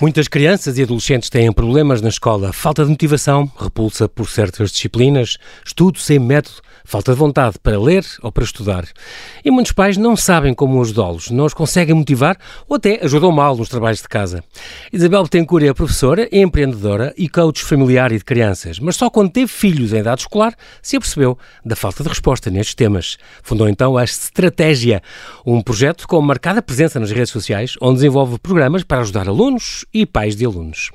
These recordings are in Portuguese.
Muitas crianças e adolescentes têm problemas na escola, falta de motivação, repulsa por certas disciplinas, estudo sem método, falta de vontade para ler ou para estudar. E muitos pais não sabem como ajudá-los, não os conseguem motivar ou até ajudam mal nos trabalhos de casa. Isabel Betancourt é professora, é empreendedora e coach familiar e de crianças, mas só quando teve filhos em idade escolar se apercebeu da falta de resposta nestes temas. Fundou então a Estratégia, um projeto com marcada presença nas redes sociais, onde desenvolve programas para ajudar alunos e pais de alunos.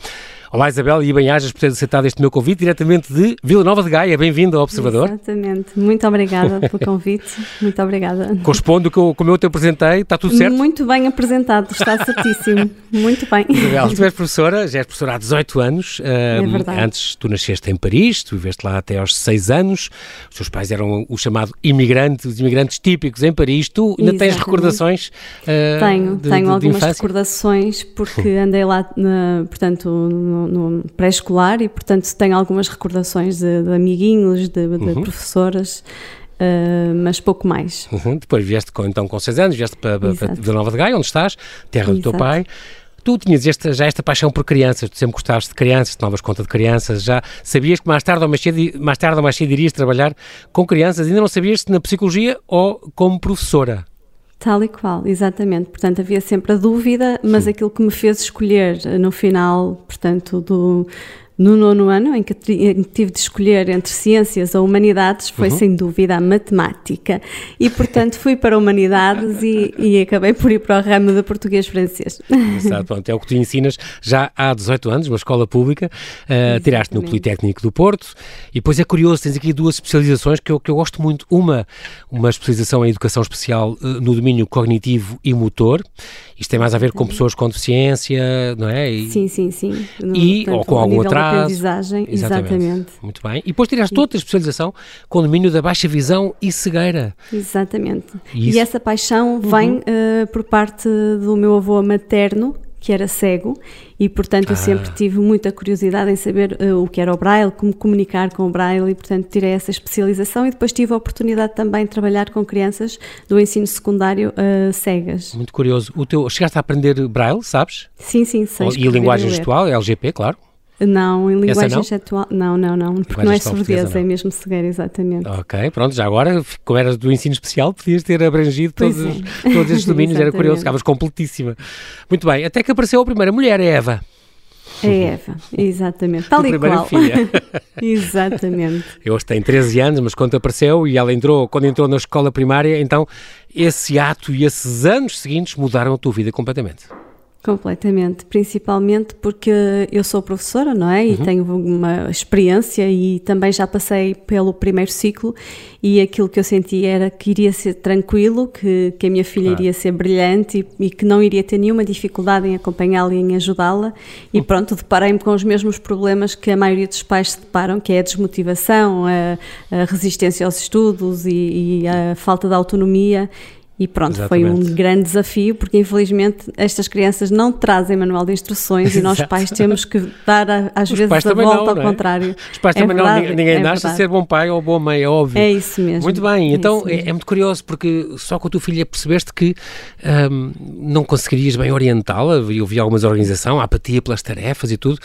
Olá Isabel e bem-ajas por ter aceitado este meu convite diretamente de Vila Nova de Gaia. Bem-vindo ao Observador. Exatamente. Muito obrigada pelo convite. Muito obrigada. Corresponde com como eu te apresentei. Está tudo certo? Muito bem apresentado. Está certíssimo. Muito bem. Isabel, tu és professora, já és professora há 18 anos. É verdade. Antes tu nasceste em Paris, tu viveste lá até aos 6 anos. Os teus pais eram o chamado imigrante, os imigrantes típicos em Paris. Tu ainda tens Exatamente. recordações uh, Tenho, de, tenho de, algumas de recordações porque andei lá, na, portanto, no, no pré-escolar e, portanto, tenho algumas recordações de, de amiguinhos, de, de Uhum. professoras, uh, mas pouco mais. Uhum. Depois vieste com, então com 6 anos, vieste para, para, para Exato. Vila Nova de Gaia, onde estás, terra do teu Exato. pai. Tu tinhas esta, já esta paixão por crianças, tu sempre gostaste de crianças, tomavas conta de crianças, já sabias que mais tarde ou mais cedo, mais tarde ou mais cedo irias trabalhar com crianças, ainda não sabias se na psicologia ou como professora. Tal e qual, exatamente. Portanto, havia sempre a dúvida, mas aquilo que me fez escolher eh, no final, portanto, do no nono ano, em que, tive de escolher entre ciências ou humanidades, foi sem dúvida a matemática. E, portanto, fui para humanidades e, e acabei por ir para o ramo de português-francês. Exato, pronto, é o que tu ensinas já há 18 anos, uma escola pública, uh, tiraste no. Politécnico do Porto, e depois é curioso, tens aqui duas especializações que eu, que eu gosto muito. Uma, uma especialização em educação especial uh, no domínio cognitivo e motor, isto tem mais a ver com pessoas com deficiência, não é? E- Sim, sim, sim. No, E- ou com algum nível atraso. aprendizagem, exatamente. Muito bem. E depois tiraste outra especialização com o domínio da baixa visão e cegueira. Exatamente. E E, essa paixão vem eh, por parte do meu avô materno, que era cego, e portanto eu sempre Ah. tive muita curiosidade em saber eh, o que era o Braille, como comunicar com o Braille, e portanto tirei essa especialização e depois tive a oportunidade também de trabalhar com crianças do ensino secundário eh, cegas. Muito curioso. O teu, chegaste a aprender Braille, sabes? Sim, sim, sei e escrever linguagem gestual, LGP, claro. Não, em linguagem não? não, não, não, porque não é surdeza, é mesmo cegueira, exatamente. Ok, pronto, já agora, como eras do ensino especial, podias ter abrangido Pois todos, é. todos estes domínios, era curioso, ficavas completíssima. Muito bem, até que apareceu a primeira mulher, a Eva, É Eva, exatamente, tal e qual. filha. exatamente. Eu hoje tenho 13 anos, mas quando apareceu e ela entrou, quando entrou na escola primária, então esse ato e esses anos seguintes mudaram a tua vida completamente. Completamente, principalmente porque eu sou professora, não é? E Uhum. tenho uma experiência e também já passei pelo primeiro ciclo e aquilo que eu senti era que iria ser tranquilo, que, que a minha filha Claro. iria ser brilhante e, e que não iria ter nenhuma dificuldade em acompanhá-la e em ajudá-la. E Hum. pronto, deparei-me com os mesmos problemas que a maioria dos pais se deparam, que é a desmotivação, a, a resistência aos estudos e, e a falta de autonomia. E pronto, foi um Exatamente. grande desafio, porque infelizmente estas crianças não trazem manual de instruções e nós pais temos que dar a- às Os vezes a volta não, ao não é? contrário. Os pais É também não, verdade, ninguém, ninguém é nasce a ser bom pai ou boa mãe, é óbvio. É isso mesmo. Muito bem, É então é, é muito curioso porque só com a tua filha percebeste que hum, não conseguirias bem orientá-la. Eu vi algumas organizações, a apatia pelas tarefas e tudo,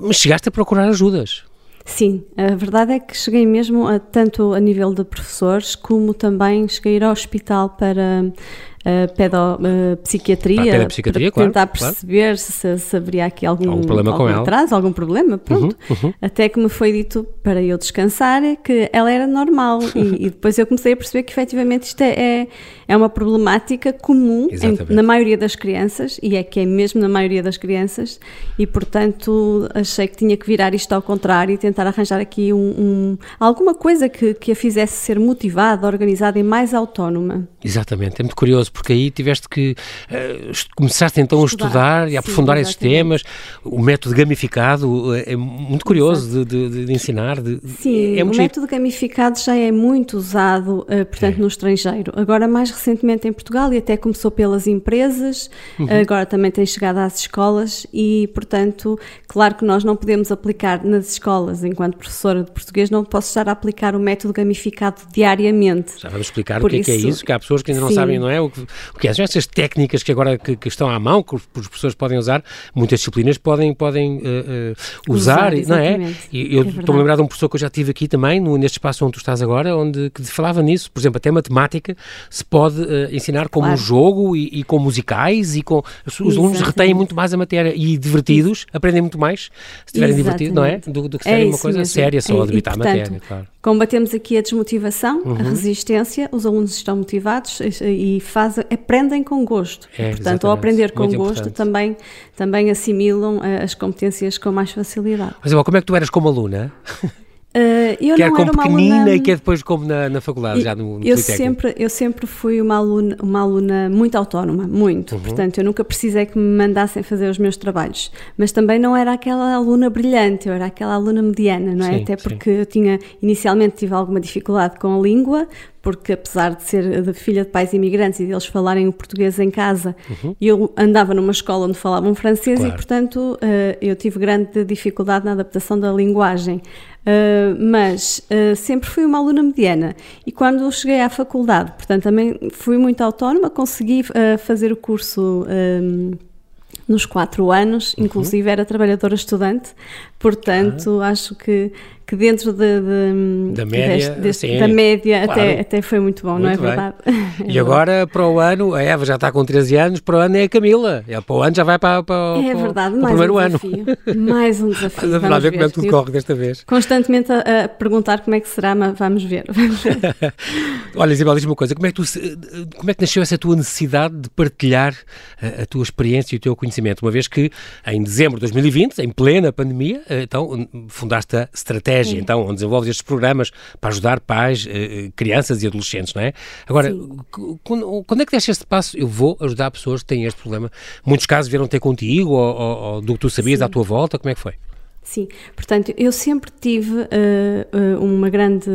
mas chegaste a procurar ajudas. Sim, a verdade é que cheguei mesmo a, tanto a nível de professores como também cheguei ao hospital para a pedopsiquiatria, Para a pedopsiquiatria, claro, tentar claro. perceber se, se haveria aqui algum, Algum problema com algum ela. atraso, algum problema, pronto. Uhum, Até que me foi dito para eu descansar que ela era normal e, e depois eu comecei a perceber que efetivamente isto é, é, é uma problemática comum em- na maioria das crianças e é que é mesmo na maioria das crianças e portanto achei que tinha que virar isto ao contrário e tentar arranjar aqui um, um- alguma coisa que, que a fizesse ser motivada, organizada e mais autónoma. Exatamente, é muito curioso porque aí tiveste que est- começaste então a Estudar, estudar e a sim, aprofundar esses exatamente. temas. O método gamificado eh, é muito curioso de, de- de ensinar. de- Sim, é o muito giro. método gamificado já é muito usado, eh, portanto, É. no estrangeiro. Agora, mais recentemente em Portugal, e até começou pelas empresas, Uhum. agora também tem chegado às escolas, e, portanto, claro que nós não podemos aplicar nas escolas, enquanto professora de português, não posso estar a aplicar o método gamificado diariamente. Já vamos explicar Por o que é que é isso- isso, que há pessoas que ainda não sim. sabem, não é? O que o que é? São essas técnicas que agora que, que, estão à mão, que os professores podem usar, muitas disciplinas podem, podem uh, uh, usar, usar não é? E eu é estou a lembrar de um professor que eu já tive aqui também, no, neste espaço onde tu estás agora, onde que falava nisso, por exemplo, até matemática se pode uh, ensinar como claro. um jogo e, e, com musicais e com... Os, os alunos retêm muito mais a matéria e divertidos, aprendem muito mais se estiverem divertidos, não é? Do, do que se é uma coisa mesmo. séria só, é, a debitar a matéria, claro. Combatemos aqui a desmotivação, uhum. a resistência, os alunos estão motivados e fazem, aprendem com gosto. É, Portanto, ao aprender com Muito gosto, também, também assimilam eh, as competências com mais facilidade. Mas, como é que tu eras como aluna? Uh, eu quer não como era pequenina aluna... e quer depois como na, na faculdade, já no, no eu sempre Eu sempre fui uma aluna, uma aluna muito autónoma, muito. Uhum. Portanto, eu nunca precisei que me mandassem fazer os meus trabalhos. Mas também não era aquela aluna brilhante, eu era aquela aluna mediana, não é? Sim, Até porque sim. eu tinha, inicialmente tive alguma dificuldade com a língua, porque apesar de ser de filha de pais imigrantes e deles falarem o português em casa, uhum. eu andava numa escola onde falavam francês claro. e, portanto, uh, eu tive grande dificuldade na adaptação da linguagem. Uh, mas uh, sempre fui uma aluna mediana e quando cheguei à faculdade, portanto, também fui muito autónoma, consegui fazer o curso nos quatro anos, uhum. inclusive era trabalhadora estudante, portanto, ah. acho que que dentro de, de, da média, deste, deste, da média claro. até, até foi muito bom, muito não é bem. verdade? E agora, para o ano, a Eva já está com 13 anos, para o ano é a Camila. Ela para o ano já vai para, para, é verdade, para, o primeiro um ano. mais um desafio. Vamos, vamos ver, como é que tudo corre desta vez. Constantemente a, a, perguntar como é que será, mas vamos ver. Vamos ver. Olha, Isabel, diz-me uma coisa: como é, que tu, como é que nasceu essa tua necessidade de partilhar a, a tua experiência e o teu conhecimento? Uma vez que em dezembro de 2020, em plena pandemia, eh, então fundaste a Estratégia, então, onde desenvolves estes programas para ajudar pais, eh, eh, crianças e adolescentes, não é? Agora, quando, quando, é que deste este passo? Eu vou ajudar pessoas que têm este problema. Muitos casos vieram ter contigo ou, ou, ou do que tu sabias Sim. à tua volta, como é que foi? Sim, portanto, eu sempre tive uh, uma grande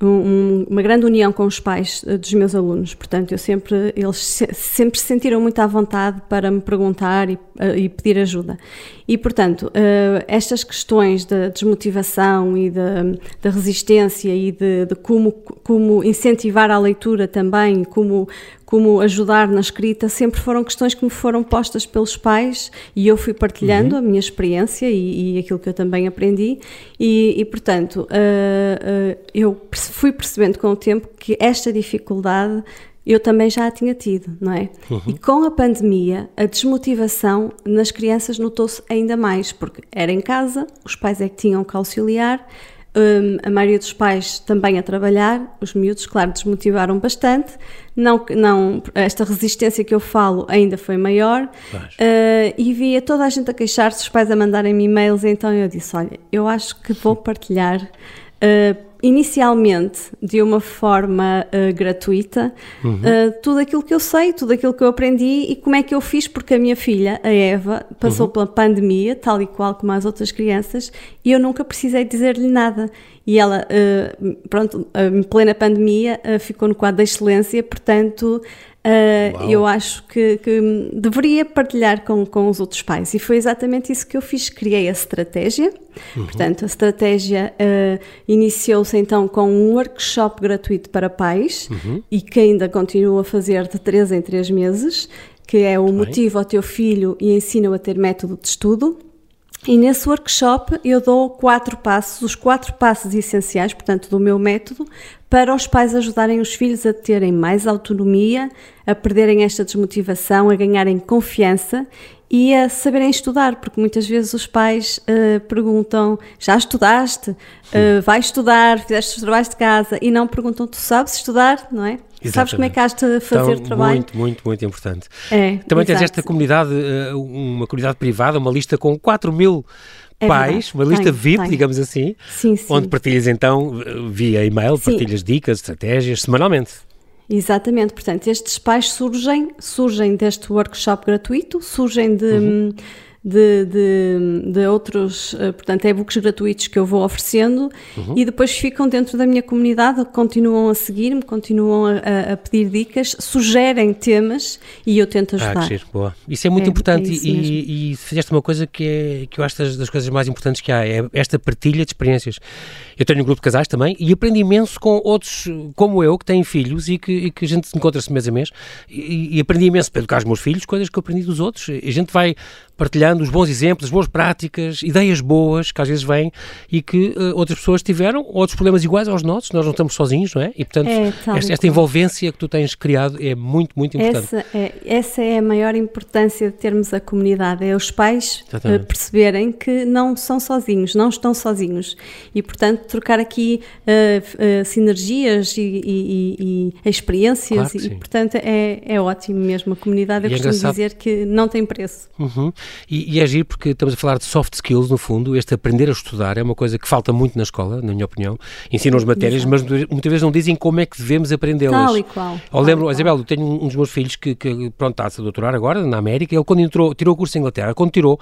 um, uma grande união com os pais uh, dos meus alunos. Portanto, eu sempre, eles se, sempre se sentiram muito à vontade para me perguntar e, uh, e pedir ajuda. E, portanto, uh, estas questões da desmotivação e da resistência e de, de, como, como incentivar a leitura também, como, como ajudar na escrita, sempre foram questões que me foram postas pelos pais e eu fui partilhando uhum. a minha experiência e, e, aquilo que eu também aprendi. E, e portanto, uh, uh, eu fui percebendo com o tempo que esta dificuldade eu também já a tinha tido, não é? Uhum. E com a pandemia, a desmotivação nas crianças notou-se ainda mais, porque era em casa, os pais é que tinham que auxiliar, um, a maioria dos pais também a trabalhar, os miúdos, claro, desmotivaram bastante. Não, não, esta resistência que eu falo ainda foi maior uh, e via toda a gente a queixar-se, os pais a mandarem-me e-mails. Então eu disse: Olha, eu acho que vou partilhar uh, inicialmente de uma forma uh, gratuita uhum. uh, tudo aquilo que eu sei, tudo aquilo que eu aprendi e como é que eu fiz, porque a minha filha, a Eva, passou uhum. pela pandemia, tal e qual como as outras crianças, e eu nunca precisei dizer-lhe nada. E ela, uh, pronto, em plena pandemia, ficou no quadro da excelência, portanto, Uh, eu acho que, que, deveria partilhar com, com os outros pais e foi exatamente isso que eu fiz. Criei a estratégia, uhum. portanto, a estratégia uh, iniciou-se então com um workshop gratuito para pais uhum. e que ainda continuo a fazer de 3 em 3 meses, que é o motivo ao teu filho e ensina-o a ter método de estudo. E nesse workshop eu dou quatro passos, os quatro passos essenciais, portanto, do meu método, para os pais ajudarem os filhos a terem mais autonomia, a perderem esta desmotivação, a ganharem confiança e a saberem estudar, porque muitas vezes os pais uh, perguntam: já estudaste? Uh, vai estudar? Fizeste os trabalhos de casa? E não perguntam: tu sabes estudar? Não é? Exatamente. Sabes como é que has de fazer então, trabalho? Muito, muito, muito importante. É, Também exato. tens esta comunidade, eh, uma comunidade privada, uma lista com 4 mil é pais, uma lista tem, VIP, tem. digamos assim, sim, sim. onde partilhas então via e-mail, sim. partilhas dicas, estratégias, semanalmente. Exatamente, portanto, estes pais surgem, surgem deste workshop gratuito, surgem de, uhum. De, de, de outros, uh, portanto, e-books gratuitos que eu vou oferecendo uhum. e depois ficam dentro da minha comunidade, continuam a seguir-me, continuam a, a, pedir dicas, sugerem temas e eu tento ajudar. Ah, que boa. Isso é muito é, importante é e, e, fizeste uma coisa que, é, que eu acho das, das coisas mais importantes que há, é esta partilha de experiências. Eu tenho um grupo de casais também e aprendi imenso com outros como eu, que têm filhos e que, e que a gente encontra-se mês a mês e, e aprendi imenso para educar os meus filhos, coisas que eu aprendi dos outros. A gente vai partilhando os bons exemplos, as boas práticas, ideias boas que às vezes vêm e que uh, outras pessoas tiveram, outros problemas iguais aos nossos, nós não estamos sozinhos, não é? E portanto, é, esta, esta, envolvência que tu tens criado é muito, muito importante. Essa é, essa é a maior importância de termos a comunidade, é os pais uh, perceberem que não são sozinhos, não estão sozinhos e portanto trocar aqui uh, sinergias e, e, e, experiências claro e, portanto é, é ótimo mesmo a comunidade, eu e é costumo é dizer que não tem preço. Uhum. E, e é giro porque estamos a falar de soft skills, no fundo, este aprender a estudar é uma coisa que falta muito na escola, na minha opinião. Ensinam as matérias, Exato. mas muitas vezes não dizem como é que devemos aprendê-las. Tal e qual. Eu lembro, Isabel, eu tenho um dos meus filhos que, que pronto, está a doutorar agora, na América, ele quando entrou, tirou o curso em Inglaterra, quando tirou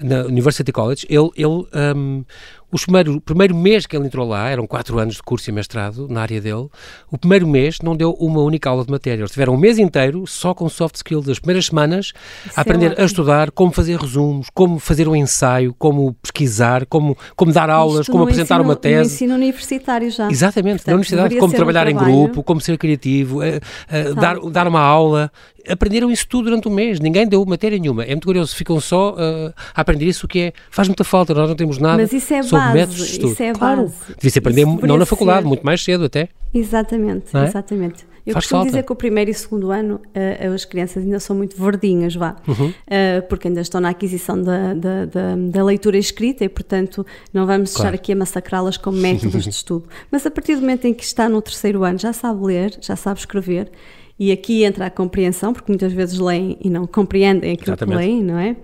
na University College, ele, ele um, o primeiro mês que ele entrou lá, eram quatro anos de curso e mestrado na área dele, o primeiro mês não deu uma única aula de matéria. Eles tiveram um mês inteiro só com soft skills, as primeiras semanas, Isso a é aprender é a estudar como fazer resumos, como fazer um ensaio, como pesquisar, como, como dar aulas, Isto como apresentar ensino, uma tese. No ensino universitário já. Exatamente, Portanto, na universidade, como trabalhar um em grupo, como ser criativo, uh, uh, dar, dar uma aula aprenderam isso tudo durante um mês, ninguém deu matéria nenhuma. É muito curioso, ficam só uh, a aprender isso que é, faz muita falta, nós não temos nada Mas isso é sobre base, métodos de estudo. Isso é claro, base. Devia-se aprender não na faculdade, muito mais cedo até. Exatamente, é? exatamente. Eu Faz costumo falta. dizer que o primeiro e o segundo ano uh, as crianças ainda são muito verdinhas, vá, uhum. uh, porque ainda estão na aquisição da, da, da, da, leitura escrita e, portanto, não vamos claro. estar aqui a massacrá-las com métodos de estudo. Mas a partir do momento em que está no terceiro ano, já sabe ler, já sabe escrever e aqui entra a compreensão, porque muitas vezes leem e não compreendem aquilo Exatamente. que leem, não é?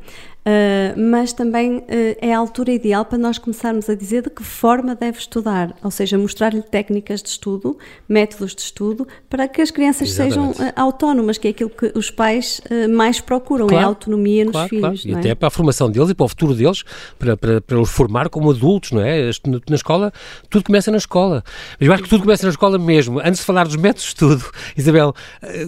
Uh, mas também uh, é a altura ideal para nós começarmos a dizer de que forma deve estudar, ou seja, mostrar-lhe técnicas de estudo, métodos de estudo, para que as crianças Exatamente. sejam uh, autónomas, que é aquilo que os pais mais procuram, claro, é a autonomia nos claro, filhos. Claro. E é? até para a formação deles e para o futuro deles, para, para, para os formar como adultos, não é? Na escola, tudo começa na escola. Mas eu acho que tudo começa na escola mesmo. Antes de falar dos métodos de estudo, Isabel,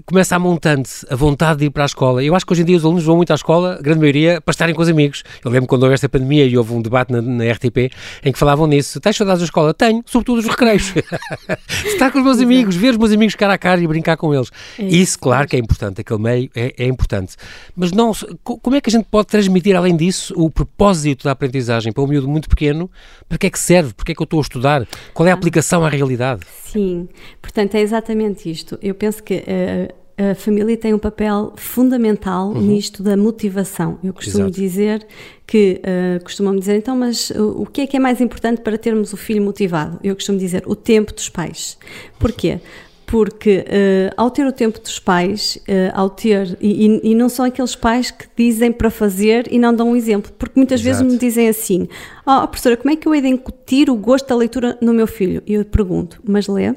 começa a montante, a vontade de ir para a escola. Eu acho que hoje em dia os alunos vão muito à escola, a grande maioria, para estar estarem com os amigos. Eu lembro quando houve esta pandemia e houve um debate na, na RTP em que falavam nisso. Tens saudades da escola? Tenho, sobretudo os recreios. Estar com os meus amigos, ver os meus amigos cara a cara e brincar com eles. Isso, claro que é importante, aquele meio é, é importante. Mas não, como é que a gente pode transmitir, além disso, o propósito da aprendizagem para um miúdo muito pequeno? Para que é que serve? Para que é que eu estou a estudar? Qual é a ah. aplicação à realidade? Sim, portanto é exatamente isto. Eu penso que uh, a família tem um papel fundamental uhum. nisto da motivação. Eu costumo Exato. dizer que, uh, costumam dizer, então, mas o, o que é que é mais importante para termos o filho motivado? Eu costumo dizer, o tempo dos pais. Porquê? Porque uh, ao ter o tempo dos pais, ao ter, e, e, não são aqueles pais que dizem para fazer e não dão um exemplo, porque muitas Exato. vezes me dizem assim: Oh, professora, como é que eu hei de incutir o gosto da leitura no meu filho? E eu pergunto: Mas lê?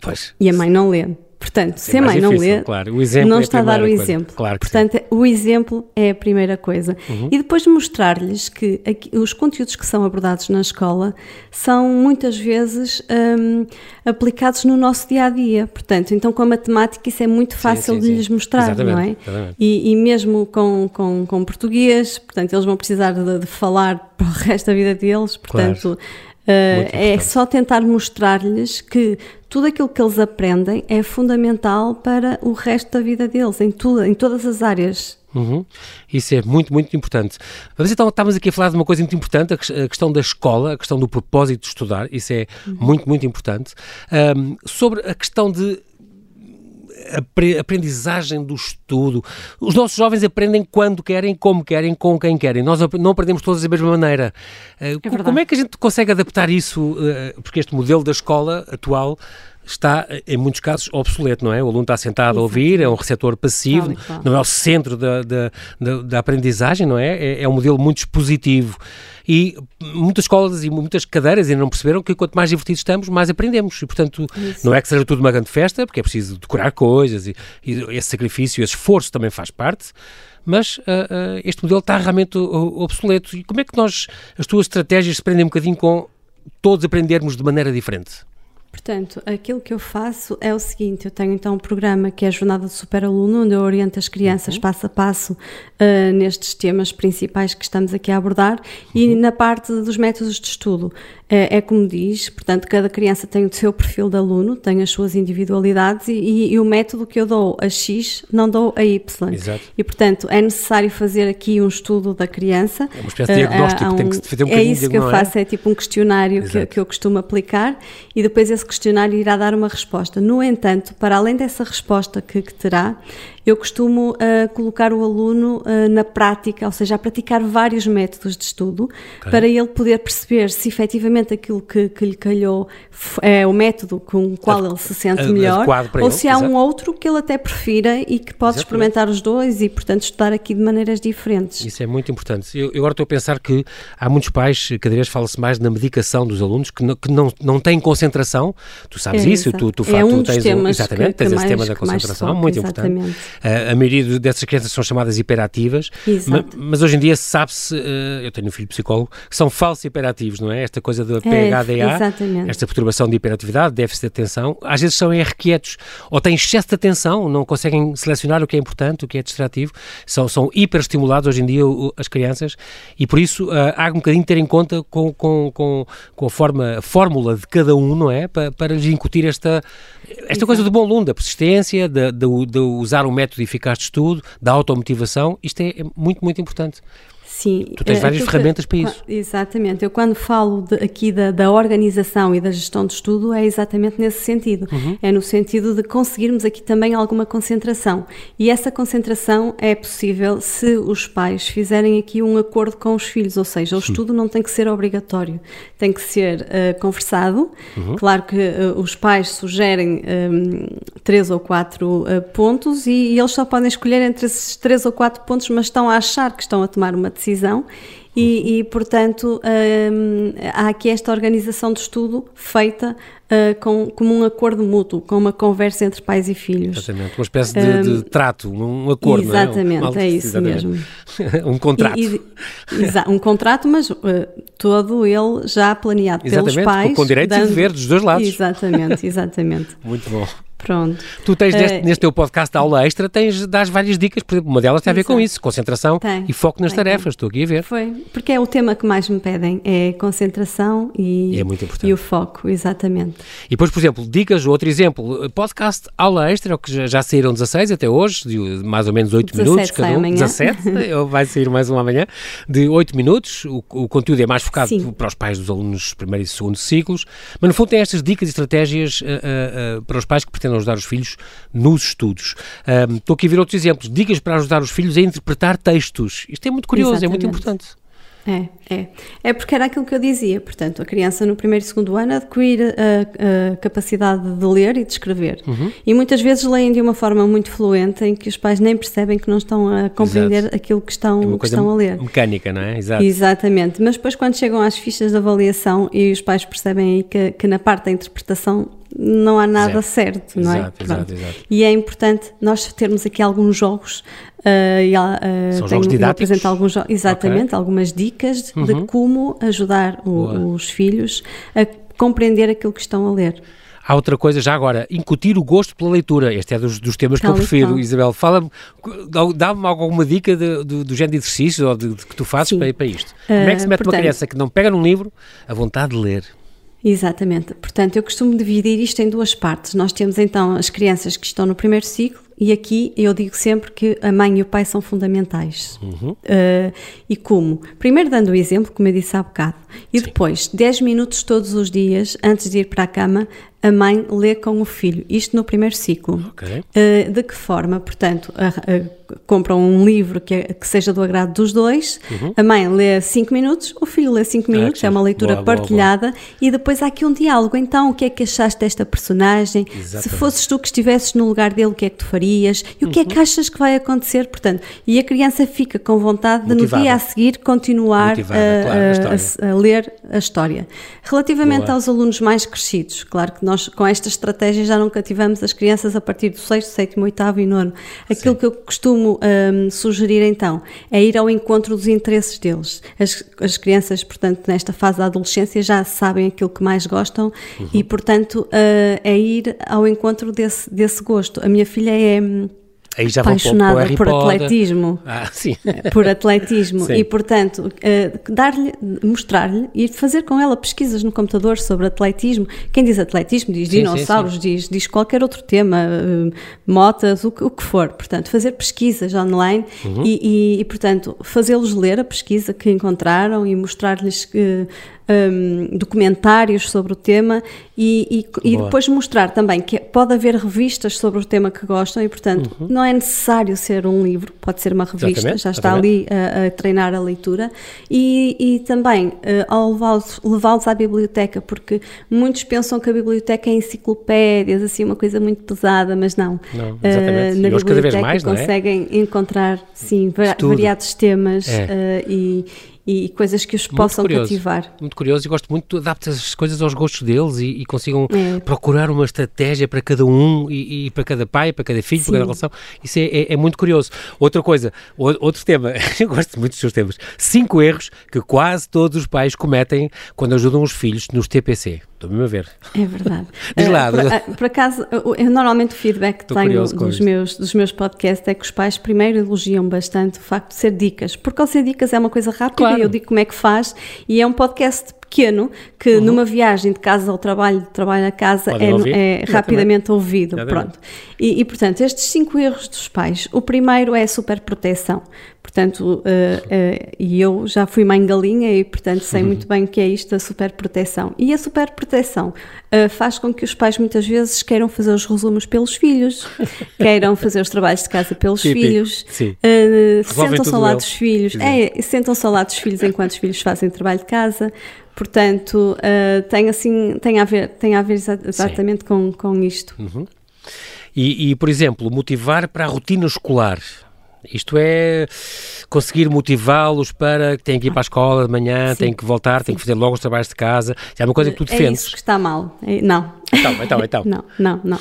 Pois. E a mãe não lê. Portanto, se a mãe não lê, claro. não é está a, dar o coisa. exemplo. Claro Portanto, sim. o exemplo é a primeira coisa. Uhum. E depois mostrar-lhes que aqui, os conteúdos que são abordados na escola são muitas vezes um, aplicados no nosso dia a dia. Portanto, então com a matemática isso é muito fácil sim, sim, de lhes mostrar, exatamente, não é? E, e, mesmo com, com, com português, portanto, eles vão precisar de, de falar para o resto da vida deles, portanto. Claro Uh, é só tentar mostrar-lhes que tudo aquilo que eles aprendem é fundamental para o resto da vida deles, em, tudo, em todas as áreas. Uhum. Isso é muito, muito importante. Mas então estávamos aqui a falar de uma coisa muito importante, a questão da escola, a questão do propósito de estudar, isso é uhum. muito, muito importante. Um, sobre a questão de aprendizagem do estudo. Os nossos jovens aprendem quando querem, como querem, com quem querem. Nós não aprendemos todos da mesma maneira. Eh, é como é que a gente consegue adaptar isso? Eh, porque este modelo da escola atual está, em muitos casos, obsoleto, não é? O aluno está sentado a ouvir, é um receptor passivo, não é o centro da, da, da, da aprendizagem, não é? é? é? um modelo muito expositivo. E muitas escolas e muitas cadeiras ainda não perceberam que quanto mais divertidos estamos, mais aprendemos. E, portanto, Isso. não é que seja tudo uma grande festa, porque é preciso decorar coisas e, e esse sacrifício, esse esforço também faz parte, mas uh, uh, este modelo está realmente obsoleto. E como é que nós, as tuas estratégias se prendem um bocadinho com todos aprendermos de maneira diferente? Portanto, aquilo que eu faço é o seguinte: eu tenho então um programa que é a Jornada do Super Aluno, onde eu oriento as crianças uhum. passo a passo uh, nestes temas principais que estamos aqui a abordar uhum. e na parte dos métodos de estudo. É, é, como diz, portanto, cada criança tem o seu perfil de aluno, tem as suas individualidades e, e, e o método que eu dou a X não dou a Y. Exato. E, portanto, é necessário fazer aqui um estudo da criança. É uma espécie de diagnóstico, uh, um, tem que se fazer um É isso que eu é? faço, é tipo um questionário que, que eu costumo aplicar e depois esse questionário irá dar uma resposta. No entanto, para além dessa resposta que, que terá, eu costumo uh, colocar o aluno uh, na prática, ou seja, a praticar vários métodos de estudo okay. para ele poder perceber se efetivamente aquilo que, que, lhe calhou é o método com o qual ele se sente melhor ou ele, se há exato. um outro que ele até prefira e que pode Exatamente. experimentar os dois e, portanto, estudar aqui de maneiras diferentes. Isso é muito importante. Eu, eu agora estou a pensar que há muitos pais, cada vez fala-se mais na medicação dos alunos que não, que não, não têm concentração. Tu sabes é, isso, tu, tu, é um tu tens exatamente, que, tens que esse mais, tema da concentração, muito exatamente. importante. Uh, a maioria dessas crianças são chamadas hiperativas, mas, mas, hoje em dia sabe-se, uh, eu tenho um filho psicólogo, que são falsos hiperativos, não é? Esta coisa do PHDA, é, esta perturbação de hiperatividade, déficit de atenção, às vezes são irrequietos, ou têm excesso de atenção, não conseguem selecionar o que é importante, o que é distrativo, são, são hiperestimulados hoje em dia as crianças, e por isso uh, há um bocadinho de ter em conta com, com, com, com a, forma, a fórmula de cada um, não é? Para, para lhes incutir esta, esta coisa do bom aluno, da persistência, de, de, de usar um método eficaz de estudo, da automotivação, isto é muito, muito importante. Sim. Tu tens várias ferramentas para isso. Exatamente. Eu quando falo de, aqui da, da, organização e da gestão de estudo é exatamente nesse sentido. Uhum. É no sentido de conseguirmos aqui também alguma concentração. E essa concentração é possível se os pais fizerem aqui um acordo com os filhos, ou seja, o estudo não tem que ser obrigatório, tem que ser uh, conversado. Uhum. Claro que uh, os pais sugerem um, ehm, três ou quatro uh, pontos e, e eles só podem escolher entre esses três ou quatro pontos, mas estão a achar que estão a tomar uma decisão decisão e, e portanto, um, há aqui esta organização de estudo feita uh, com, como um acordo mútuo, com uma conversa entre pais e filhos. Exatamente, uma espécie de, um, de trato, um acordo, Exatamente, é? é isso exatamente. mesmo. um contrato. E, e, um contrato, mas uh, todo ele já planeado exatamente, pelos pais. com direito dando... e dever dos dois lados. Exatamente, exatamente. Muito bom. Pronto. Tu tens neste, uh, neste teu podcast aula extra, tens, dás várias dicas, por exemplo, uma delas tem a ver com isso, concentração tem, e foco nas tem, tarefas, tem. estou aqui a ver. Foi, porque é o tema que mais me pedem, é concentração e, e, é muito importante. e o foco, exatamente. E depois, por exemplo, dicas, outro exemplo, podcast aula extra, que já, saíram 16 até hoje, de mais ou menos 8 minutos cada um, amanhã. 17, vai sair mais um amanhã, de 8 minutos, o, o conteúdo é mais focado Sim. para os pais dos alunos primeiro e segundo ciclos, mas no fundo tem estas dicas e estratégias uh, uh, para os pais que pretendem ajudar os filhos nos estudos. Um, estou aqui a ver outros exemplos. Dicas para ajudar os filhos a interpretar textos. Isto é muito curioso, Exatamente. é muito importante. É, é. É porque era aquilo que eu dizia. Portanto, a criança no primeiro e segundo ano adquire a, a capacidade de ler e de escrever. Uhum. E muitas vezes leem de uma forma muito fluente em que os pais nem percebem que não estão a compreender Exato. aquilo que estão, é que estão a ler. Mecânica, não é? Exato. Exatamente. Mas depois, quando chegam às fichas de avaliação e os pais percebem aí que, que na parte da interpretação não há nada certo, não é? Exato, exato, exato. E é importante nós termos aqui alguns jogos. Uh, e, uh, São jogos didáticos? apresento alguns exatamente, okay. algumas dicas uhum. de como ajudar o, os filhos a compreender aquilo que estão a ler. Há outra coisa, já agora, incutir o gosto pela leitura. Este é dos, dos temas tal que eu prefiro. Isabel, fala-me, dá-me alguma dica de, de, do género de exercício ou de, de que tu fazes para, para, isto. Como é que se mete uh, portanto, uma criança que não pega num livro a vontade de ler? Exatamente. Portanto, eu costumo dividir isto em duas partes. Nós temos então as crianças que estão no primeiro ciclo e aqui eu digo sempre que a mãe e o pai são fundamentais. Uhum. Uh, e como? Primeiro dando o exemplo, como eu disse há bocado, e Sim. depois 10 minutos todos os dias, antes de ir para a cama, a mãe lê com o filho. Isto no primeiro ciclo. Okay. Uh, de que forma? Portanto, compram um livro que, é, que, seja do agrado dos dois, uhum. a mãe lê 5 minutos, o filho lê 5 ah, minutos, ah, é uma leitura boa, partilhada boa, boa. e depois há aqui um diálogo. Então, o que é que achaste desta personagem? Exatamente. Se fosses tu que estivesses no lugar dele, o que é que tu farias? E o que é que uhum. achas que vai acontecer? Portanto, e a criança fica com vontade de Motivada. no dia a seguir continuar a, claro, a, a, a, ler a história. Relativamente aos alunos mais crescidos, claro que nós com esta estratégia já nunca tivemos as crianças a partir do 6, 7, 8 e 9 Aquilo Sim. que eu costumo costumo um, sugerir então é ir ao encontro dos interesses deles. As, as crianças, portanto, nesta fase da adolescência já sabem aquilo que mais gostam uhum. e, portanto, uh, é ir ao encontro desse, desse gosto. A minha filha é Aí já apaixonada por atletismo, ah, sim. por atletismo sim. e portanto uh, dar-lhe, mostrar-lhe e fazer com ela pesquisas no computador sobre atletismo. Quem diz atletismo diz sim, dinossauros, diz, diz qualquer outro tema, uh, motas, o que, o que for. Portanto, fazer pesquisas online uhum. e, e, e, portanto fazê-los ler a pesquisa que encontraram e mostrar-lhes que um, documentários sobre o tema e, e, e, depois mostrar também que pode haver revistas sobre o tema que gostam e, portanto, uhum. não é necessário ser um livro, pode ser uma revista, exatamente, já está exatamente. ali a, a, treinar a leitura e, e também uh, ao levá-los levá à biblioteca, porque muitos pensam que a biblioteca é enciclopédias, assim, uma coisa muito pesada, mas não. não exatamente. Uh, na biblioteca cada vez mais, é? conseguem encontrar, sim, variados temas é. uh, e e coisas que os muito possam curioso, cativar. Muito curioso e gosto muito de adaptar as coisas aos gostos deles e, e consigam é. procurar uma estratégia para cada um e, e, para cada pai, para cada filho, Sim. para cada relação. Isso é, é, é, muito curioso. Outra coisa, outro tema, eu gosto muito dos seus temas. Cinco erros que quase todos os pais cometem quando ajudam os filhos nos TPC. Estou-me a ver. É verdade. Diz lá. Uh, por, uh, por, acaso, eu, normalmente o feedback que tenho dos meus, dos meus podcasts é que os pais primeiro elogiam bastante o facto de ser dicas, porque ao ser dicas é uma coisa rápida claro. e eu digo como é que faz e é um podcast pequeno que uhum. numa viagem de casa ao trabalho, de trabalho a casa, é, é rapidamente ouvido. Pronto. E, e, portanto, estes cinco erros dos pais. O primeiro é a superproteção. Portanto, uh, uh, e eu já fui mãe galinha e, portanto, sei uhum. muito bem o que é isto da superproteção. E a superproteção uh, faz com que os pais muitas vezes queiram fazer os resumos pelos filhos, queiram fazer os trabalhos de casa pelos Típico. filhos, sentam-se ao lado dos filhos, é, sentam-se ao lado dos filhos enquanto os filhos fazem trabalho de casa. Portanto, uh, tem assim, tem a ver, tem a ver exatamente com, com isto. Uhum. E, e, por exemplo, motivar para a rotina escolar. Isto é conseguir motivá-los para que têm que ir para a escola de manhã, Sim. têm que voltar, Sim. têm que fazer logo os trabalhos de casa. É uma coisa que tu defendes. É isso que está mal. É, não. Então, então, então. não, não, não.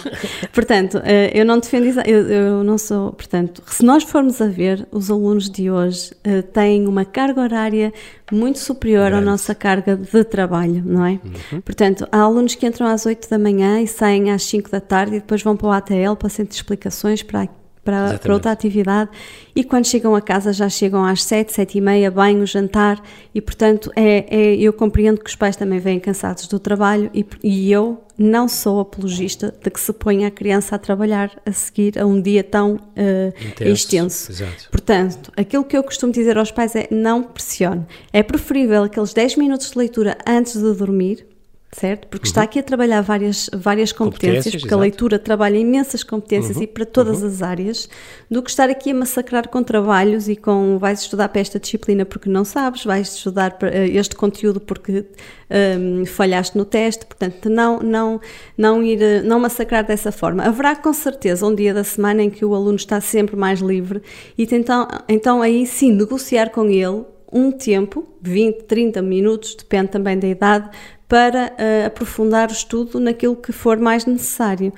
Portanto, eh, eu não defendo eu, eu não sou, portanto, se nós formos a ver, os alunos de hoje eh, têm uma carga horária muito superior Grande. à nossa carga de trabalho, não é? Uhum. Portanto, há alunos que entram às 8 da manhã e saem às 5 da tarde e depois vão para o ATL para o centro de explicações para para, para, outra atividade e quando chegam a casa já chegam às sete, sete e meia, banho, jantar e portanto é, é, eu compreendo que os pais também vêm cansados do trabalho e, e, eu não sou apologista de que se ponha a criança a trabalhar a seguir a um dia tão uh, extenso. Exato. Portanto, aquilo que eu costumo dizer aos pais é não pressione. É preferível aqueles 10 minutos de leitura antes de dormir certo? Porque uhum. está aqui a trabalhar várias, várias competências, competências porque exato. a leitura trabalha imensas competências uhum. e para todas uhum. as áreas, do que estar aqui a massacrar com trabalhos e com vais estudar para esta disciplina porque não sabes, vais estudar para eh, este conteúdo porque um, falhaste no teste, portanto, não, não, não ir, eh, não massacrar dessa forma. Haverá com certeza um dia da semana em que o aluno está sempre mais livre e então, então aí sim negociar com ele um tempo, 20, 30 minutos, depende também da idade, para uh, aprofundar o estudo naquilo que for mais necessário.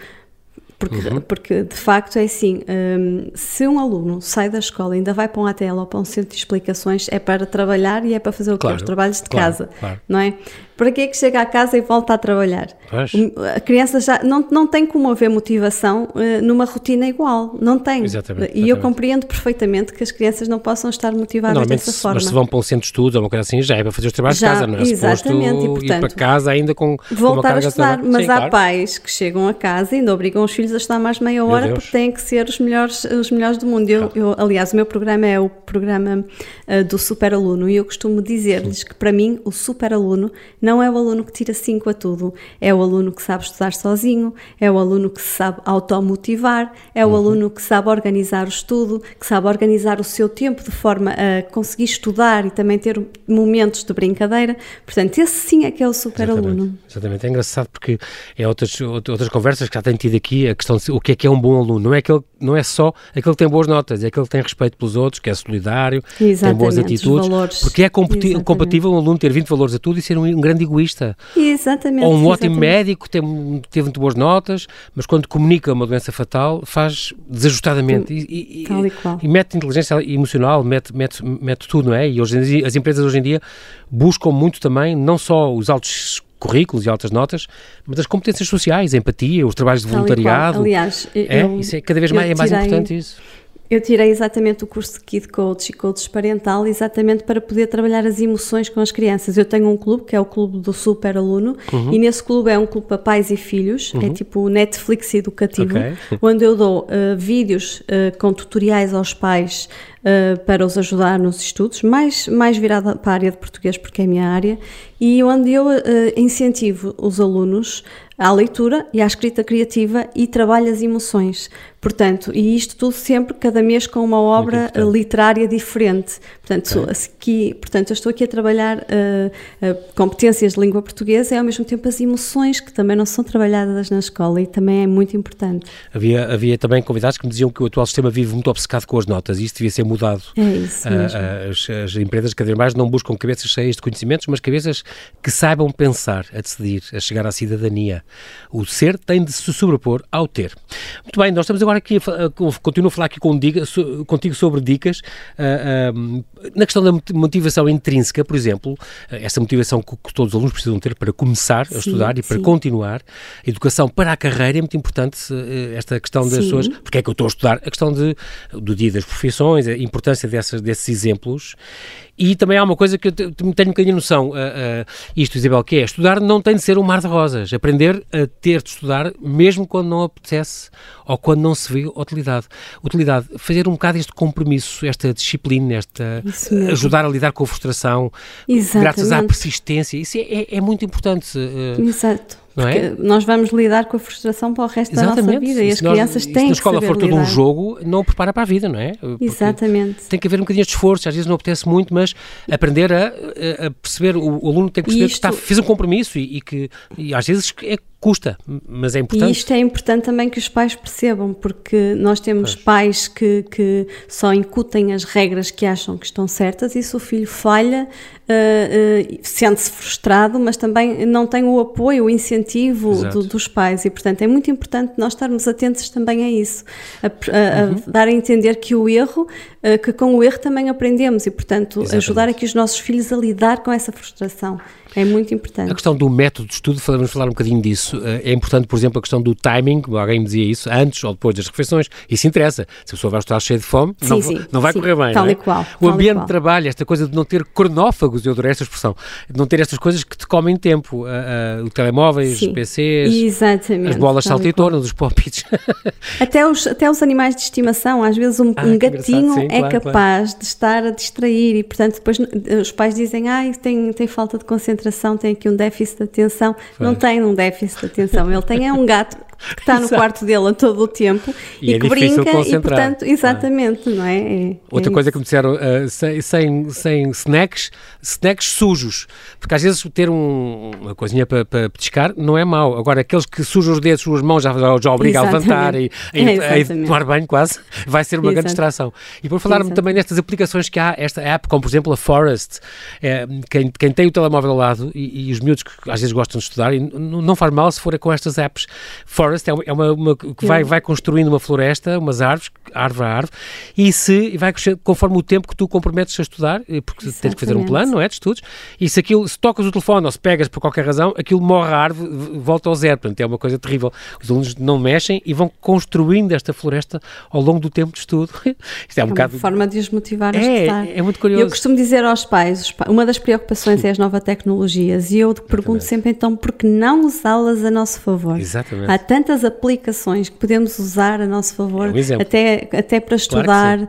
Porque, uhum. porque de facto é assim: um, se um aluno sai da escola e ainda vai para um ATL ou para um centro de explicações, é para trabalhar e é para fazer o claro, Os trabalhos de claro, casa, claro. não é? Para que é que chega a casa e volta a trabalhar? Pois. A criança já não, não tem como haver motivação uh, numa rotina igual, não tem. Exatamente, exatamente. E eu compreendo perfeitamente que as crianças não possam estar motivadas dessa se, forma. Mas se vão para um centro de estudo ou uma coisa assim, já é para fazer os trabalhos já, de casa, não é? Exatamente, e portanto, ir para casa ainda com voltar a estudar. Mas Sim, há pais que chegam a casa e ainda obrigam os filhos a estar mais meia hora porque têm que ser os melhores, os melhores do mundo. Eu, eu aliás, o meu programa é o programa uh, do super aluno e eu costumo dizer-lhes que para mim o super aluno não é o aluno que tira 5 a tudo, é o aluno que sabe estudar sozinho, é o aluno que se sabe automotivar, é o uhum. aluno que sabe organizar o estudo, que sabe organizar o seu tempo de forma a conseguir estudar e também ter momentos de brincadeira. Portanto, esse sim é que é o super Exatamente. aluno. Exatamente, é engraçado porque é outras, outras conversas que já tenho tido aqui, a questão de o que é que é um bom aluno, não é, aquele, não é só aquele que tem boas notas, é aquele que tem respeito pelos outros, que é solidário, Exatamente, tem boas atitudes, porque é compatível um aluno ter 20 valores a tudo e ser um, um grande grande egoísta. Exatamente. Ou um exatamente. ótimo médico, teve, teve muito boas notas, mas quando comunica uma doença fatal, faz desajustadamente. E, e, e e mete inteligência emocional, mete, mete, mete tudo, não é? E hoje, as empresas hoje em dia buscam muito também, não só os altos currículos e altas notas, mas as competências sociais, a empatia, os trabalhos de voluntariado. Aliás, É, eu- isso é cada vez mais, é mais tirei- importante isso. Eu tirei exatamente o curso de Kid Coach e Coach Parental exatamente para poder trabalhar as emoções com as crianças. Eu tenho um clube, que é o Clube do Super Aluno, Uhum. e nesse clube é um clube para pais e filhos, é tipo o Netflix educativo, Ok. onde eu dou eh, vídeos eh, com tutoriais aos pais eh, para os ajudar nos estudos, mais, mais virada para a área de português, porque é a minha área, e onde eu eh, incentivo os alunos à leitura e à escrita criativa e trabalho as emoções. Portanto, e isto tudo sempre, cada mês, com uma obra literária diferente. Portanto, aqui, portanto, eu estou aqui a trabalhar eh, eh, competências de língua portuguesa e, ao mesmo tempo, as emoções, que também não são trabalhadas na escola e também é muito importante. Havia, havia também convidados que me diziam que o atual sistema vive muito obcecado com as notas e isto devia ser mudado. É isso mesmo. Ah, as, as empresas cada vez mais não buscam cabeças cheias de conhecimentos, mas cabeças que saibam pensar, a decidir, a chegar à cidadania. O ser tem de se sobrepor ao ter. Muito bem, nós estamos agora aqui, continuo a falar aqui com contigo sobre dicas. Na questão da moti- motivação intrínseca, por exemplo, ah, essa motivação que, todos os alunos precisam ter para começar a Sim, estudar e para sim. continuar. A educação para a carreira é muito importante, eh, esta questão das Sim. pessoas porque é que eu estou a estudar, a questão de, do dia das profissões, a importância dessas, desses exemplos. E também há uma coisa que eu te- tenho um bocadinho noção, ah, ah, isto, Isabel, que é estudar não tem de ser um mar de rosas. Aprender a ter de estudar, mesmo quando não apetece ou quando não se vê utilidade. Utilidade, fazer um bocado este compromisso, esta disciplina, esta mesmo. ajudar a lidar com a frustração, graças à Exatamente. persistência. Isso é, é- é muito importante. ah, Exato. Não é? Nós vamos lidar com a frustração para o resto da nossa vida e as se nós- crianças se têm que escola saber for todo um jogo, não o prepara para a vida, não é? Porque Exatamente. Tem que haver um bocadinho de esforço, às vezes não apetece muito, mas aprender a, a- a perceber, o, aluno tem que perceber E que está, isto- fez um compromisso e, e que e às vezes é, custa, mas é E importante. isto é importante também que os pais percebam, porque nós temos pais que, que só incutem as regras que acham que estão certas e se o filho falha, eh, eh, sente-se frustrado, mas também não tem o apoio, o incentivo do- dos pais. E, portanto, é muito importante nós estarmos atentos também a isso, a, a- a Uhum. dar a entender que o erro, eh, que com o erro também aprendemos e, portanto, Exatamente. ajudar aqui os nossos filhos a lidar com essa frustração. É muito A importante. questão do método de estudo, vamos falar um bocadinho disso. Eh, É importante, por exemplo, a questão do timing, alguém me dizia isso, antes ou depois das refeições. Isso interessa. Se a pessoa vai estar cheia de fome, Sim, não, sim, não vai sim. correr bem. Tal é? e qual, O ambiente de trabalho, esta coisa de não ter cronófagos, eu adorei esta expressão, de não ter estas coisas que te comem tempo. Ah, ah, o telemóveis, Sim. PCs, Exatamente. as bolas saltitonas, os palpites. Até os, até os animais de estimação, às vezes um, Ah, um gatinho sim, é claro, capaz de estar a distrair e, portanto, depois os pais dizem, ai, tem, tem falta de concentração, tem aqui um déficit de atenção. Não tem um déficit de atenção, ele tem é um gato que está no quarto dele a todo o tempo E e, é que brinca e, concentrar, portanto, exatamente, não é? É- Outra é coisa isso. que me disseram, ah, sem, sem, sem snacks, snacks sujos. Porque às vezes ter um- uma coisinha para, para petiscar não é mau. Agora, aqueles que sujam os dedos, sujam as mãos, já, já obriga a levantar e a, É, exatamente. tomar banho quase, vai ser uma grande distração. E por falar-me também nestas aplicações que há, esta app, como por exemplo a Forest, é, quem, quem tem o telemóvel ao lado e, e os miúdos que às vezes gostam de estudar, e não faz mal se for com estas apps. Forest é uma, é uma, uma que vai, vai construindo uma floresta, umas árvores, árvore a árvore, e se vai crescer conforme o tempo que tu comprometes a estudar, eh, porque tens que fazer um Exatamente. plano, não é, de estudos, e se aquilo, se tocas o telefone ou se pegas por qualquer razão, aquilo morre a árvore, volta ao zero, portanto é uma coisa terrível. Os alunos não mexem e vão construindo esta floresta ao longo do tempo de estudo. Isto é um É uma bocado... forma de os motivar a É, estudar. é muito curioso. Eu costumo dizer aos pais, pa- uma das preocupações é as novas tecnologias e eu pergunto sempre então, por que não usá-las a nosso favor? Exatamente. Tantas aplicações que podemos usar a nosso favor, É até, até para Claro estudar. eh,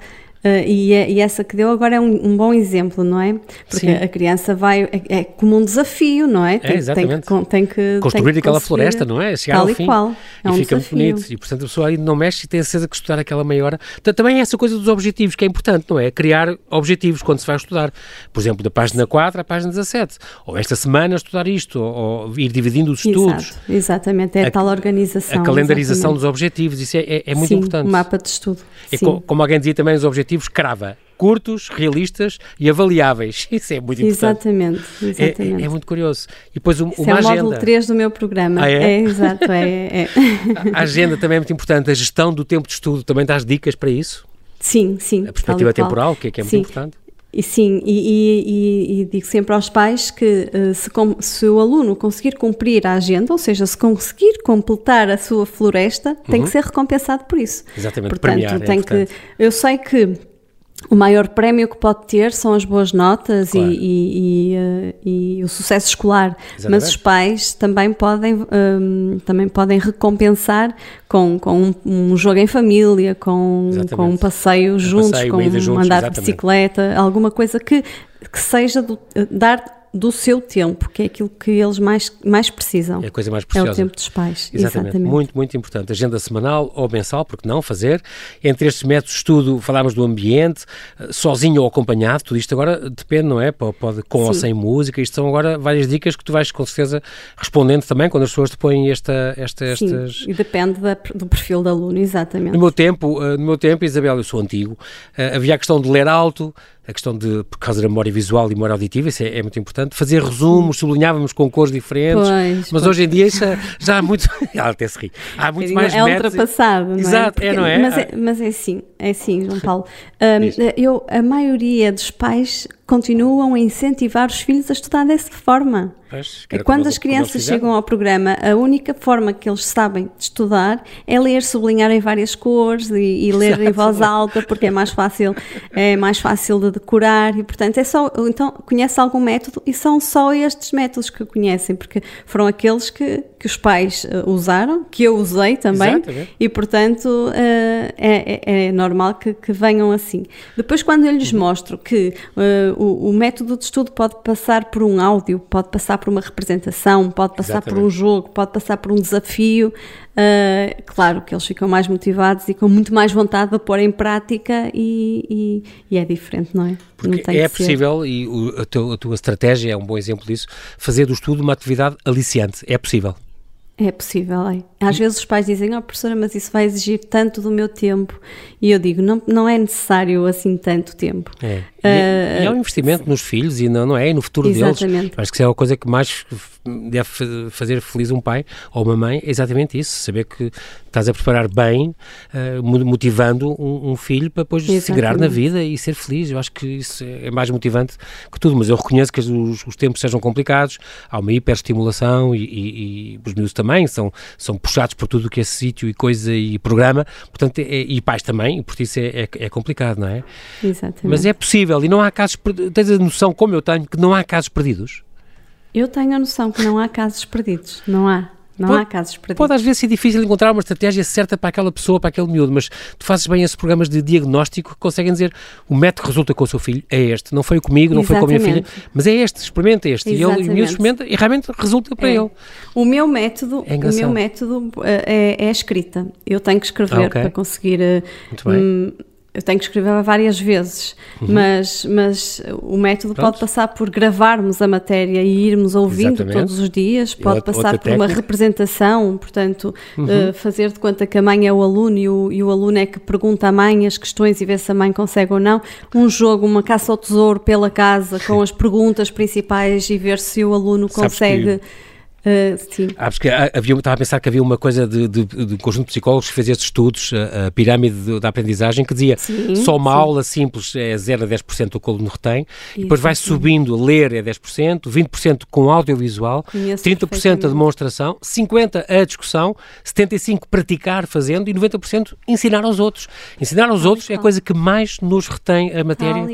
e, é- e essa que deu agora é um, um bom exemplo, não é? Porque Sim. a criança vai, é, é como um desafio, não é? Tem, tem, exatamente. que, con- tem que construir tem que aquela floresta, não é? Chegar tal ao e fim. qual. É e um fica desafio. muito bonito. E portanto a pessoa aí não mexe e tem a certeza que estudar aquela meia hora. T- Também é essa coisa dos objetivos que é importante, não é? Criar objetivos quando se vai estudar. Por exemplo, da página 4 à página 17. Ou esta semana estudar isto, ou, ou ir dividindo os estudos. Exato, exatamente, é a, tal organização. A calendarização exatamente. dos objetivos, isso é, é- é muito Sim, importante. um mapa de estudo. É co- como alguém dizia também, os objetivos crava. curtos, realistas e avaliáveis. Isso é muito importante. Exatamente, exatamente. É, é muito curioso. E depois uma é o agenda. módulo 3 do meu programa. Ah, é? é? exato, é, é. A agenda também é muito importante. A gestão do tempo de estudo também dás dicas para isso? Sim, sim. A perspectiva temporal, que é, que é muito importante. E sim, e, e, e, digo sempre aos pais que uh, se, se, o aluno conseguir cumprir a agenda, ou seja, se conseguir completar a sua floresta, uhum. tem que ser recompensado por isso. Exatamente, Portanto, premiar, tem é que. Eu sei que o maior prémio que pode ter são as boas notas claro. e, e, e, uh, e, o sucesso escolar, Exatamente. mas os pais também podem, um, também podem recompensar com, com um, um, jogo em família, com, com um passeio um juntos, passeio, com um juntos, andar exatamente. de bicicleta, alguma coisa que, que seja do, dar do seu tempo, que é aquilo que eles mais, mais precisam. É a coisa mais preciosa. É o tempo dos pais. Exatamente. Exatamente. Muito, muito importante. Agenda semanal ou mensal, porque não fazer. Entre estes métodos de estudo, falámos do ambiente, sozinho ou acompanhado, tudo isto agora depende, não é? Pode com Sim. ou sem música. Isto são agora várias dicas que tu vais com certeza respondendo também quando as pessoas te põem esta, esta, Sim, estas. E depende da, do perfil do aluno, exatamente. No meu tempo, no meu tempo, Isabel, eu sou antigo, havia a questão de ler alto, a questão de, por causa da memória visual e memória auditiva, isso é, é muito importante, fazer resumos, sublinhávamos com cores diferentes, pois, mas pois. hoje em dia já, já há muito, ela até se ri, há muito é mais É ultrapassado, não é? Exato, Porque, é, não é? Mas é, mas é assim, é assim, João Paulo. Um, eu, a maioria dos pais continuam a incentivar os filhos a estudar dessa forma. Pois, e quando as crianças chegam ao programa, a única forma que eles sabem de estudar é ler, sublinhar em várias cores e, e ler em voz alta, porque é mais fácil, é mais fácil de decorar e, portanto, é só, então, conhece algum método e são só estes métodos que conhecem, porque foram aqueles que, que os pais uh, usaram, que eu usei também, Exatamente. e, portanto, uh, é, é, é, normal que, que, venham assim. Depois, quando eu lhes mostro que uh, o, o método de estudo pode passar por um áudio, pode passar por uma representação, pode passar Exatamente. por um jogo, pode passar por um desafio. Uh, claro que eles ficam mais motivados e com muito mais vontade de pôr em prática e, e, e é diferente, não é? Porque não é possível, e o, a, teu, a tua estratégia é um bom exemplo disso, fazer do estudo uma atividade aliciante. É possível. É possível, é. Às vezes os pais dizem, oh professora, mas isso vai exigir tanto do meu tempo. E eu digo, não, não é necessário assim tanto tempo. É. E, uh, e é um investimento nos filhos e não, não é? E no futuro exatamente. deles. Acho que isso é a coisa que mais deve fazer feliz um pai ou uma mãe, é exatamente isso. Saber que estás a preparar bem, uh, motivando um, um, filho para depois se segurar na vida e ser feliz. Eu acho que isso é mais motivante que tudo. Mas eu reconheço que os, os tempos sejam complicados, há uma hiperestimulação e, e, e os miúdos também são, são puxados por tudo o que é sítio e coisa e programa, portanto, é, e pais também, e por isso é, é, é, complicado, não é? Exatamente. Mas é possível e não há casos, tens a noção, como eu tenho, que não há casos perdidos? Eu tenho a noção que não há casos perdidos, não há. Não pode, há casos perdidos. Pode às vezes ser difícil encontrar uma estratégia certa para aquela pessoa, para aquele miúdo, mas tu fazes bem esses programas de diagnóstico que conseguem dizer o método que resulta com o seu filho é este. Não foi comigo, não Exatamente. foi com a minha filha, mas é este, experimenta este. Exatamente. E ele, o miúdo experimenta e realmente resulta para é. ele. O meu método, é o meu método é, é, a escrita. Eu tenho que escrever ah, okay. para conseguir. Muito bem. Hum, eu tenho que escrever várias vezes, uhum. mas, mas o método Pronto. pode passar por gravarmos a matéria e irmos ouvindo Exatamente. todos os dias, pode outra, passar outra por uma representação, portanto, uhum. uh, fazer de conta que a mãe é o aluno e o, e o, aluno é que pergunta à mãe as questões e vê se a mãe consegue ou não. Um jogo, uma caça ao tesouro pela casa com as perguntas principais e ver se o aluno Sabes consegue. Que... Uh, sim. Ah, porque havia, estava a pensar que havia uma coisa de, de, de um conjunto de psicólogos que fez estes estudos, a, a pirâmide de, da aprendizagem, que dizia sim, só uma sim. aula simples é 0 a 10% do que o aluno retém, e depois vai subindo, ler é 10%, 20% com audiovisual, Conheço 30% a demonstração, 50% a discussão, 75% praticar fazendo e 90% ensinar aos outros. Ensinar aos Tal outros é a coisa que mais nos retém a matéria.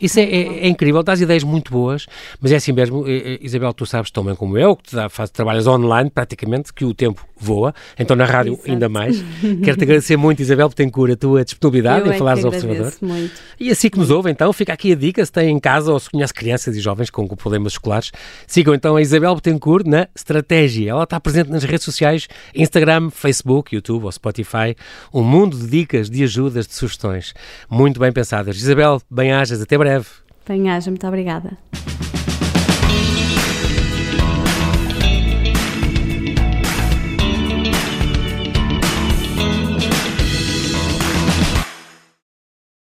Isso é, é, é, incrível, dás ideias muito boas, mas é assim mesmo, Isabel, tu sabes tão bem como eu, que te dá, faz trabalhas online praticamente, que o tempo voa, então na rádio Exato. ainda mais. Quero-te agradecer muito, Isabel Betancourt, a tua disponibilidade Eu em falares é ao Observador. Muito. E assim que nos ouve, então, fica aqui a dica, se tem em casa ou se conhece crianças e jovens com problemas escolares, sigam então a Isabel Betancourt na Estratégia. Ela está presente nas redes sociais, Instagram, Facebook, YouTube ou Spotify, um mundo de dicas, de ajudas, de sugestões, muito bem pensadas. Isabel, bem-ajas, até breve. Bem-aja, muito obrigada.